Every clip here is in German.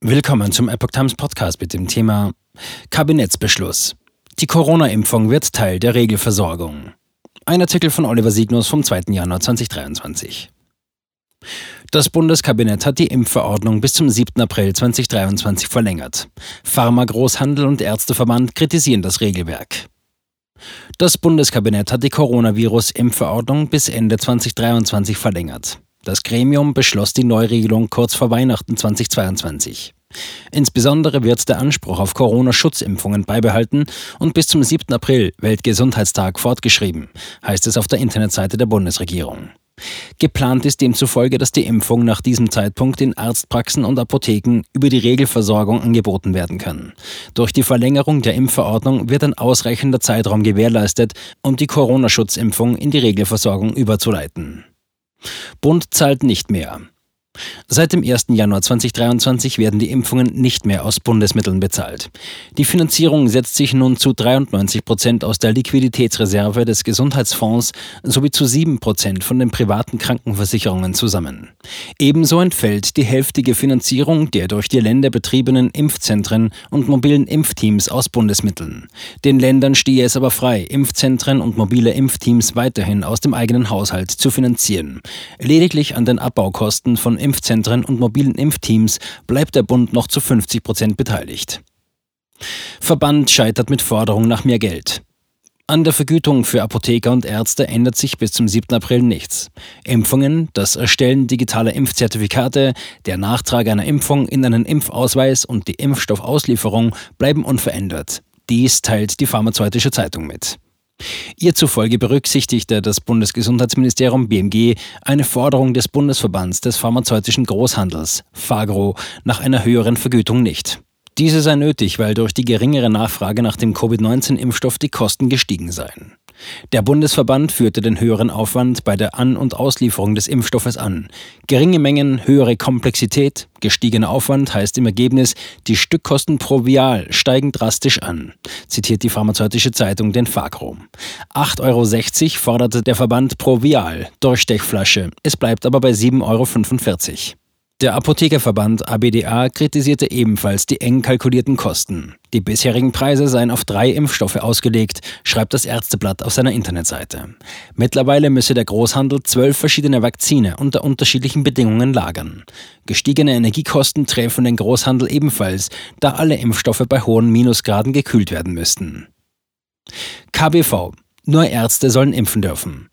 Willkommen zum Epoch Times Podcast mit dem Thema Kabinettsbeschluss. Die Corona-Impfung wird Teil der Regelversorgung. Ein Artikel von Oliver Signus vom 2. Januar 2023. Das Bundeskabinett hat die Impfverordnung bis zum 7. April 2023 verlängert. Pharmagroßhandel und Ärzteverband kritisieren das Regelwerk. Das Bundeskabinett hat die Coronavirus-Impfverordnung bis Ende 2023 verlängert. Das Gremium beschloss die Neuregelung kurz vor Weihnachten 2022. Insbesondere wird der Anspruch auf Corona-Schutzimpfungen beibehalten und bis zum 7. April, Weltgesundheitstag, fortgeschrieben, heißt es auf der Internetseite der Bundesregierung. Geplant ist demzufolge, dass die Impfung nach diesem Zeitpunkt in Arztpraxen und Apotheken über die Regelversorgung angeboten werden kann. Durch die Verlängerung der Impfverordnung wird ein ausreichender Zeitraum gewährleistet, um die Corona-Schutzimpfung in die Regelversorgung überzuleiten. Bund zahlt nicht mehr. Seit dem 1. Januar 2023 werden die Impfungen nicht mehr aus Bundesmitteln bezahlt. Die Finanzierung setzt sich nun zu 93 Prozent aus der Liquiditätsreserve des Gesundheitsfonds sowie zu 7 Prozent von den privaten Krankenversicherungen zusammen. Ebenso entfällt die hälftige Finanzierung der durch die Länder betriebenen Impfzentren und mobilen Impfteams aus Bundesmitteln. Den Ländern stehe es aber frei, Impfzentren und mobile Impfteams weiterhin aus dem eigenen Haushalt zu finanzieren. Lediglich an den Abbaukosten von Impfzentren und mobilen Impfteams bleibt der Bund noch zu 50 Prozent beteiligt. Verband scheitert mit Forderung nach mehr Geld. An der Vergütung für Apotheker und Ärzte ändert sich bis zum 7. April nichts. Impfungen, das Erstellen digitaler Impfzertifikate, der Nachtrag einer Impfung in einen Impfausweis und die Impfstoffauslieferung bleiben unverändert. Dies teilt die Pharmazeutische Zeitung mit. Ihr zufolge berücksichtigte das Bundesgesundheitsministerium BMG eine Forderung des Bundesverbands des pharmazeutischen Großhandels, FAGRO, nach einer höheren Vergütung nicht. Diese sei nötig, weil durch die geringere Nachfrage nach dem Covid-19-Impfstoff die Kosten gestiegen seien. Der Bundesverband führte den höheren Aufwand bei der An- und Auslieferung des Impfstoffes an. Geringe Mengen, höhere Komplexität, gestiegener Aufwand heißt im Ergebnis, die Stückkosten pro Vial steigen drastisch an, zitiert die pharmazeutische Zeitung den Fagro. 8,60 Euro forderte der Verband pro Vial, Durchstechflasche. Es bleibt aber bei 7,45 Euro. Der Apothekerverband ABDA kritisierte ebenfalls die eng kalkulierten Kosten. Die bisherigen Preise seien auf drei Impfstoffe ausgelegt, schreibt das Ärzteblatt auf seiner Internetseite. Mittlerweile müsse der Großhandel zwölf verschiedene Vakzine unter unterschiedlichen Bedingungen lagern. Gestiegene Energiekosten treffen den Großhandel ebenfalls, da alle Impfstoffe bei hohen Minusgraden gekühlt werden müssten. KBV. Nur Ärzte sollen impfen dürfen.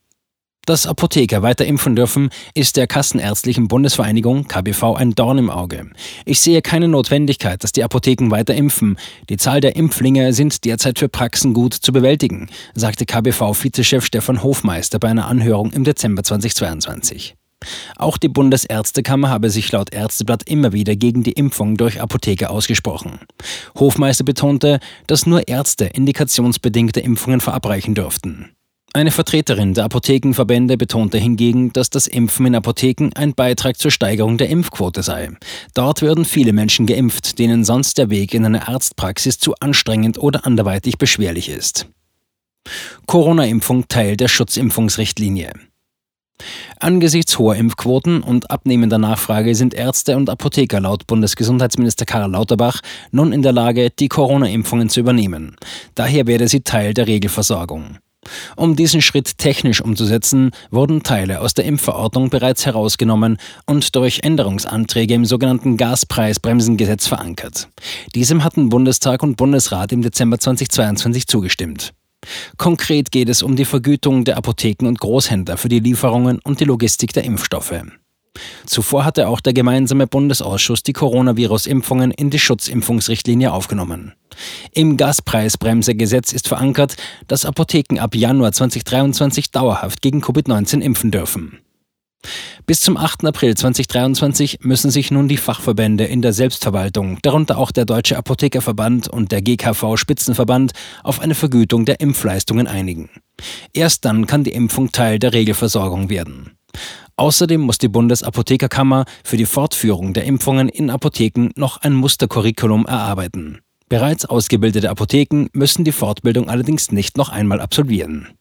Dass Apotheker weiter impfen dürfen, ist der Kassenärztlichen Bundesvereinigung KBV ein Dorn im Auge. Ich sehe keine Notwendigkeit, dass die Apotheken weiter impfen. Die Zahl der Impflinge sind derzeit für Praxen gut zu bewältigen, sagte KBV-Vizechef Stefan Hofmeister bei einer Anhörung im Dezember 2022. Auch die Bundesärztekammer habe sich laut Ärzteblatt immer wieder gegen die Impfung durch Apotheker ausgesprochen. Hofmeister betonte, dass nur Ärzte indikationsbedingte Impfungen verabreichen dürften. Eine Vertreterin der Apothekenverbände betonte hingegen, dass das Impfen in Apotheken ein Beitrag zur Steigerung der Impfquote sei. Dort würden viele Menschen geimpft, denen sonst der Weg in eine Arztpraxis zu anstrengend oder anderweitig beschwerlich ist. Corona-Impfung Teil der Schutzimpfungsrichtlinie. Angesichts hoher Impfquoten und abnehmender Nachfrage sind Ärzte und Apotheker laut Bundesgesundheitsminister Karl Lauterbach nun in der Lage, die Corona-Impfungen zu übernehmen. Daher werde sie Teil der Regelversorgung. Um diesen Schritt technisch umzusetzen, wurden Teile aus der Impfverordnung bereits herausgenommen und durch Änderungsanträge im sogenannten Gaspreisbremsengesetz verankert. Diesem hatten Bundestag und Bundesrat im Dezember 2022 zugestimmt. Konkret geht es um die Vergütung der Apotheken und Großhändler für die Lieferungen und die Logistik der Impfstoffe. Zuvor hatte auch der gemeinsame Bundesausschuss die Coronavirus-Impfungen in die Schutzimpfungsrichtlinie aufgenommen. Im Gaspreisbremsegesetz ist verankert, dass Apotheken ab Januar 2023 dauerhaft gegen Covid-19 impfen dürfen. Bis zum 8. April 2023 müssen sich nun die Fachverbände in der Selbstverwaltung, darunter auch der Deutsche Apothekerverband und der GKV Spitzenverband, auf eine Vergütung der Impfleistungen einigen. Erst dann kann die Impfung Teil der Regelversorgung werden. Außerdem muss die Bundesapothekerkammer für die Fortführung der Impfungen in Apotheken noch ein Mustercurriculum erarbeiten. Bereits ausgebildete Apotheken müssen die Fortbildung allerdings nicht noch einmal absolvieren.